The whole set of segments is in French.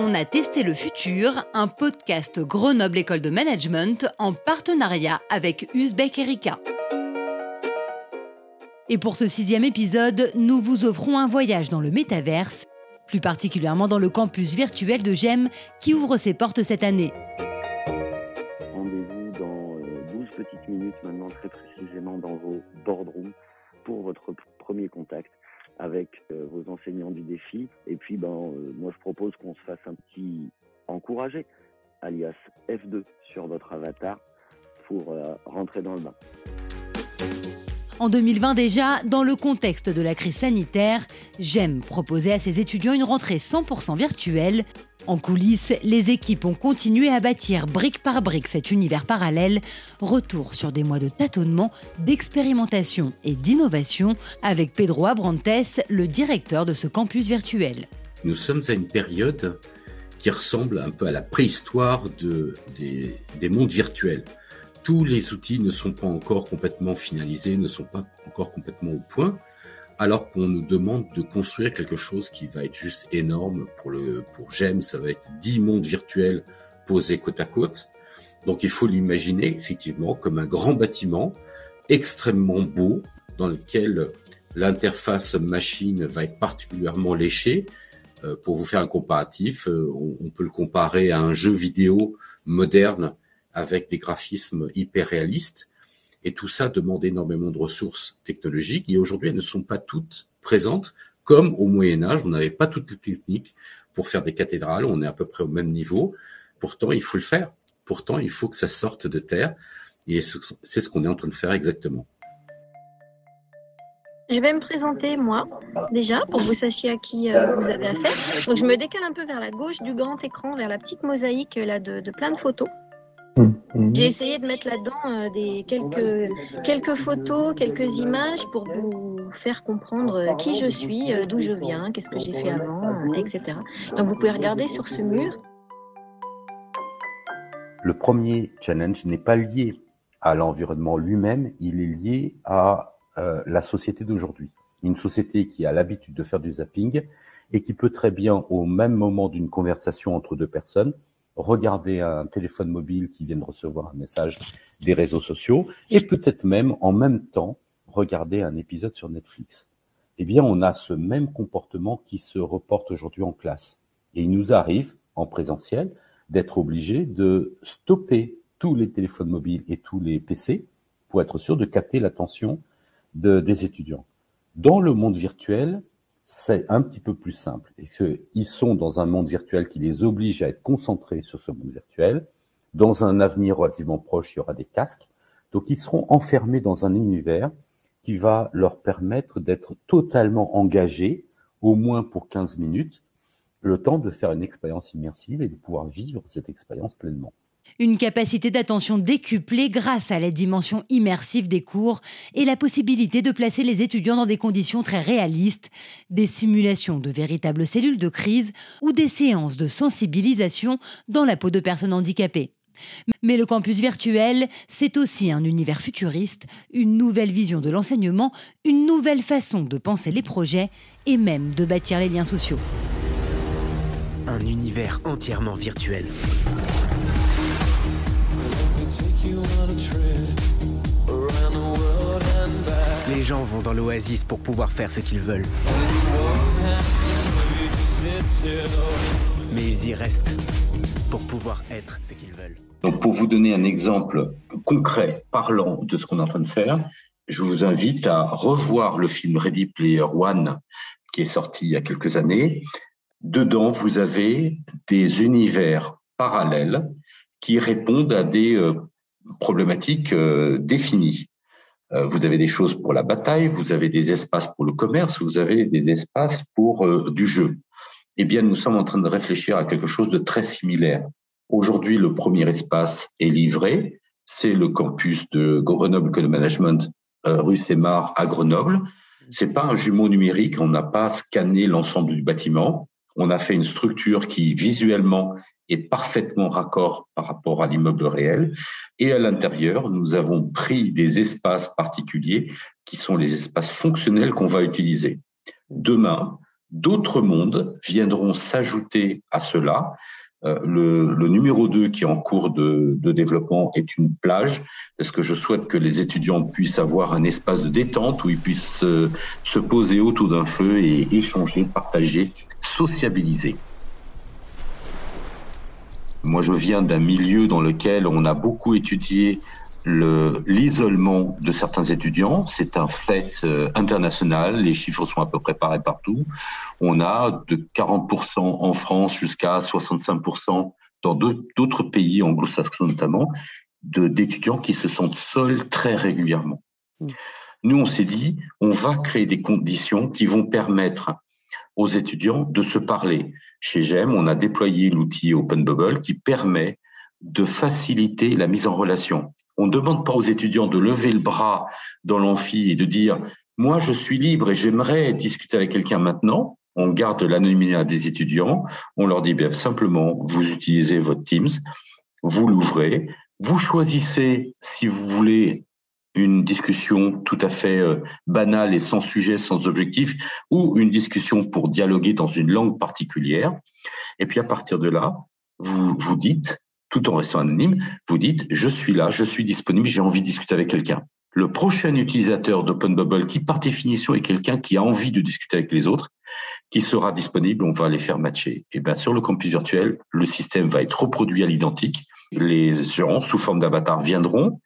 On a testé le futur, un podcast Grenoble École de Management en partenariat avec Uzbek Erika. Et pour ce sixième épisode, nous vous offrons un voyage dans le métaverse, plus particulièrement dans le campus virtuel de GEM qui ouvre ses portes cette année. Rendez-vous dans 12 euh, petites minutes maintenant, très précisément dans vos boardrooms pour votre premier contact avec euh, vos enseignants du défi. Et puis, ben, euh, moi, je propose qu'on se fasse un petit encouragé, alias F2 sur votre avatar pour euh, rentrer dans le bain. En 2020 déjà, dans le contexte de la crise sanitaire, j'aime proposer à ses étudiants une rentrée 100% virtuelle en coulisses, les équipes ont continué à bâtir brique par brique cet univers parallèle. Retour sur des mois de tâtonnement, d'expérimentation et d'innovation avec Pedro Abrantes, le directeur de ce campus virtuel. Nous sommes à une période qui ressemble un peu à la préhistoire des mondes virtuels. Tous les outils ne sont pas encore complètement finalisés, ne sont pas encore complètement au point alors qu'on nous demande de construire quelque chose qui va être juste énorme pour le pour GEM, ça va être 10 mondes virtuels posés côte à côte. Donc il faut l'imaginer effectivement comme un grand bâtiment extrêmement beau dans lequel l'interface machine va être particulièrement léchée. Euh, pour vous faire un comparatif, euh, on, peut le comparer à un jeu vidéo moderne avec des graphismes hyper réalistes. Et tout ça demande énormément de ressources technologiques. Et aujourd'hui, elles ne sont pas toutes présentes, comme au Moyen Âge, on n'avait pas toutes les techniques pour faire des cathédrales. On est à peu près au même niveau. Pourtant, il faut le faire. Pourtant, il faut que ça sorte de terre. Et c'est ce qu'on est en train de faire exactement. Je vais me présenter moi déjà pour que vous sachiez à qui euh, vous avez affaire. Donc je me décale un peu vers la gauche du grand écran, vers la petite mosaïque là de, de plein de photos. Mhm. J'ai essayé de mettre là-dedans euh, des quelques, quelques photos, quelques images pour vous faire comprendre euh, qui je suis, euh, d'où je viens, qu'est-ce que j'ai fait avant, etc. Donc vous pouvez regarder sur ce mur. Le premier challenge n'est pas lié à l'environnement lui-même, il est lié à la société d'aujourd'hui. Une société qui a l'habitude de faire du zapping et qui peut très bien, au même moment d'une conversation entre deux personnes, regarder un téléphone mobile qui vient de recevoir un message des réseaux sociaux et peut-être même en même temps regarder un épisode sur Netflix. Eh bien, on a ce même comportement qui se reporte aujourd'hui en classe. Et il nous arrive, en présentiel, d'être obligé de stopper tous les téléphones mobiles et tous les PC pour être sûr de capter l'attention de, des étudiants. Dans le monde virtuel, c'est un petit peu plus simple. Et qu'ils sont dans un monde virtuel qui les oblige à être concentrés sur ce monde virtuel. Dans un avenir relativement proche, il y aura des casques. Donc, ils seront enfermés dans un univers qui va leur permettre d'être totalement engagés, au moins pour 15 minutes, le temps de faire une expérience immersive et de pouvoir vivre cette expérience pleinement. Une capacité d'attention décuplée grâce à la dimension immersive des cours et la possibilité de placer les étudiants dans des conditions très réalistes, des simulations de véritables cellules de crise ou des séances de sensibilisation dans la peau de personnes handicapées. Mais le campus virtuel, c'est aussi un univers futuriste, une nouvelle vision de l'enseignement, une nouvelle façon de penser les projets et même de bâtir les liens sociaux. Un univers entièrement virtuel. Gens vont dans l'oasis pour pouvoir faire ce qu'ils veulent. Mais ils y restent pour pouvoir être ce qu'ils veulent. Donc pour vous donner un exemple concret, parlant de ce qu'on est en train de faire, je vous invite à revoir le film Ready Player One qui est sorti il y a quelques années. Dedans, vous avez des univers parallèles qui répondent à des euh, problématiques euh, définies. Euh, vous avez des choses pour la bataille, vous avez des espaces pour le commerce, vous avez des espaces pour du jeu. Eh bien, nous sommes en train de réfléchir à quelque chose de très similaire. Aujourd'hui, le premier espace est livré. C'est le campus de Grenoble École de Management, rue Sémar à Grenoble. C'est pas un jumeau numérique. On n'a pas scanné l'ensemble du bâtiment. On a fait une structure qui visuellement est parfaitement raccord par rapport à l'immeuble réel. Et à l'intérieur, nous avons pris des espaces particuliers qui sont les espaces fonctionnels qu'on va utiliser. Demain, d'autres mondes viendront s'ajouter à cela. Euh, le, numéro 2 qui est en cours de, développement est une plage, parce que je souhaite que les étudiants puissent avoir un espace de détente où ils puissent se poser autour d'un feu et échanger, partager, sociabiliser. Moi, je viens d'un milieu dans lequel on a beaucoup étudié l'isolement de certains étudiants. C'est un fait euh, international. Les chiffres sont à peu près pareils partout. On a de 40% en France jusqu'à 65% dans d'autres pays anglo-saxons notamment, d'étudiants qui se sentent seuls très régulièrement. Mmh. Nous, on s'est dit, on va créer des conditions qui vont permettre aux étudiants de se parler. Chez GEM, on a déployé l'outil Open Bubble qui permet de faciliter la mise en relation. On ne demande pas aux étudiants de lever le bras dans l'amphi et de dire moi je suis libre et j'aimerais discuter avec quelqu'un maintenant. On garde l'anonymat des étudiants. On leur dit bien simplement vous utilisez votre Teams, vous l'ouvrez, vous choisissez si vous voulez une discussion tout à fait euh, banale et sans sujet, sans objectif, ou une discussion pour dialoguer dans une langue particulière. Et puis à partir de là, vous vous dites tout en restant anonyme, vous dites je suis là, je suis disponible, j'ai envie de discuter avec quelqu'un. Le prochain utilisateur d'Open Bubble, qui par définition est quelqu'un qui a envie de discuter avec les autres, qui sera disponible, on va les faire matcher. Et bien sur le campus virtuel, le système va être reproduit à l'identique. Les gens sous forme d'avatar viendront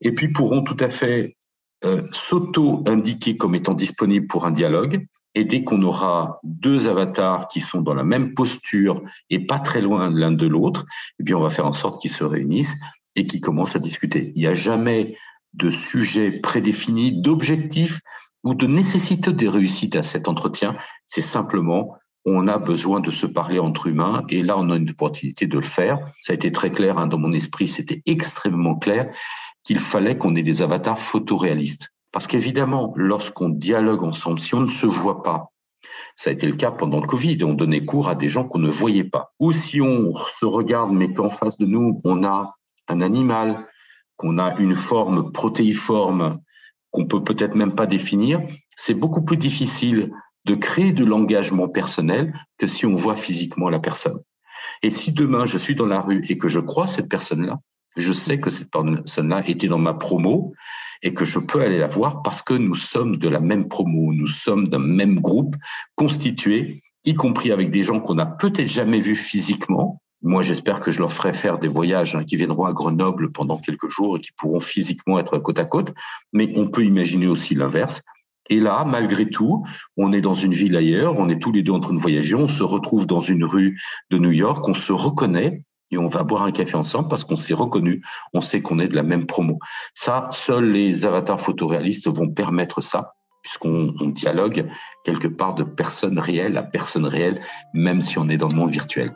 et puis pourront tout à fait euh, s'auto-indiquer comme étant disponibles pour un dialogue et dès qu'on aura deux avatars qui sont dans la même posture et pas très loin l'un de l'autre, eh bien, on va faire en sorte qu'ils se réunissent et qu'ils commencent à discuter. Il n'y a jamais de sujet prédéfini, d'objectif ou de nécessité de réussite à cet entretien. C'est simplement, on a besoin de se parler entre humains et là, on a une opportunité de le faire. Ça a été très clair hein, dans mon esprit, c'était extrêmement clair qu'il fallait qu'on ait des avatars photoréalistes. Parce qu'évidemment, lorsqu'on dialogue ensemble, si on ne se voit pas, ça a été le cas pendant le Covid, on donnait cours à des gens qu'on ne voyait pas. Ou si on se regarde, mais qu'en face de nous, on a un animal, qu'on a une forme protéiforme qu'on peut peut-être même pas définir, c'est beaucoup plus difficile de créer de l'engagement personnel que si on voit physiquement la personne. Et si demain je suis dans la rue et que je crois cette personne-là, je sais que cette personne-là était dans ma promo et que je peux aller la voir parce que nous sommes de la même promo, nous sommes d'un même groupe constitué, y compris avec des gens qu'on n'a peut-être jamais vus physiquement. Moi, j'espère que je leur ferai faire des voyages hein, qui viendront à Grenoble pendant quelques jours et qui pourront physiquement être côte à côte. Mais on peut imaginer aussi l'inverse. Et là, malgré tout, on est dans une ville ailleurs, on est tous les deux en train de voyager, on se retrouve dans une rue de New York, on se reconnaît, et on va boire un café ensemble parce qu'on s'est reconnu, on sait qu'on est de la même promo. Ça, seuls les avatars photoréalistes vont permettre ça, puisqu'on dialogue quelque part de personne réelle à personne réelle, même si on est dans le monde virtuel.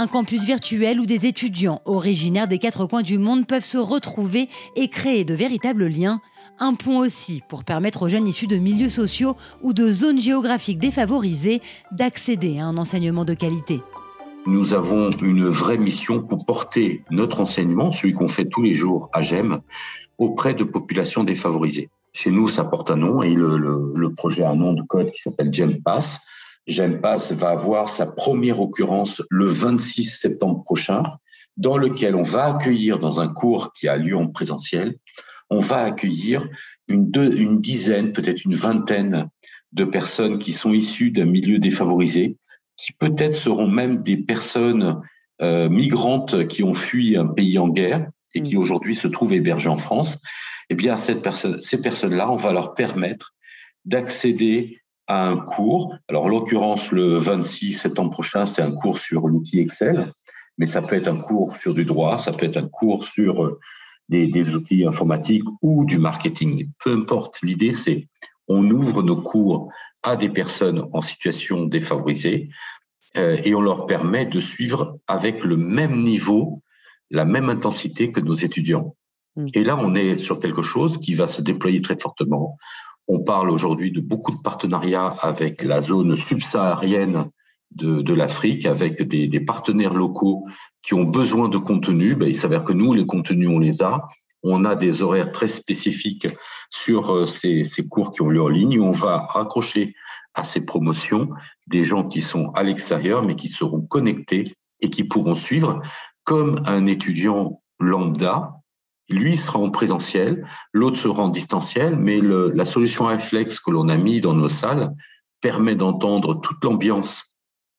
Un campus virtuel où des étudiants originaires des quatre coins du monde peuvent se retrouver et créer de véritables liens un pont aussi pour permettre aux jeunes issus de milieux sociaux ou de zones géographiques défavorisées d'accéder à un enseignement de qualité. Nous avons une vraie mission pour porter notre enseignement, celui qu'on fait tous les jours à GEM, auprès de populations défavorisées. Chez nous, ça porte un nom et le, projet a un nom de code qui s'appelle GEMPass. GEMPass va avoir sa première occurrence le 26 septembre prochain, dans lequel on va accueillir dans un cours qui a lieu en présentiel on va accueillir une, une dizaine, peut-être une vingtaine de personnes qui sont issues d'un milieu défavorisé, qui peut-être seront même des personnes euh, migrantes qui ont fui un pays en guerre et qui mm. aujourd'hui se trouvent hébergées en France. Eh bien, cette personne, ces personnes-là, on va leur permettre d'accéder à un cours. Alors, en l'occurrence, le 26 septembre prochain, c'est un cours sur l'outil Excel, mais ça peut être un cours sur du droit, ça peut être un cours sur euh, des, outils informatiques ou du marketing. Peu importe, l'idée c'est on ouvre nos cours à des personnes en situation défavorisée euh, et on leur permet de suivre avec le même niveau, la même intensité que nos étudiants. Mm. Et là, on est sur quelque chose qui va se déployer très fortement. On parle aujourd'hui de beaucoup de partenariats avec la zone subsaharienne de, l'Afrique, avec des, partenaires locaux qui ont besoin de contenu, ben, il s'avère que nous, les contenus, on les a. On a des horaires très spécifiques sur euh, ces cours qui ont lieu en ligne. On va raccrocher à ces promotions des gens qui sont à l'extérieur, mais qui seront connectés et qui pourront suivre comme un étudiant lambda. Lui sera en présentiel, l'autre sera en distanciel, mais le, la solution réflexe que l'on a mis dans nos salles permet d'entendre toute l'ambiance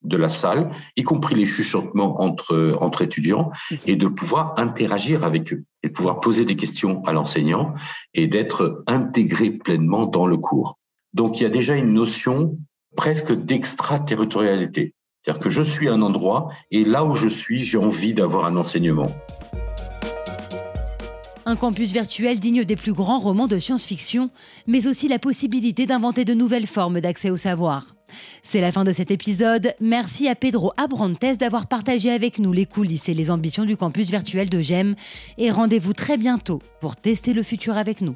de la salle, y compris les chuchotements entre, entre étudiants, et de pouvoir interagir avec eux, et de pouvoir poser des questions à l'enseignant, et d'être intégré pleinement dans le cours. Donc il y a déjà une notion presque d'extraterritorialité. C'est-à-dire que je suis à un endroit, et là où je suis, j'ai envie d'avoir un enseignement. Un campus virtuel digne des plus grands romans de science-fiction, mais aussi la possibilité d'inventer de nouvelles formes d'accès au savoir. C'est la fin de cet épisode. Merci à Pedro Abrantes d'avoir partagé avec nous les coulisses et les ambitions du campus virtuel de GEM. Et rendez-vous très bientôt pour tester le futur avec nous.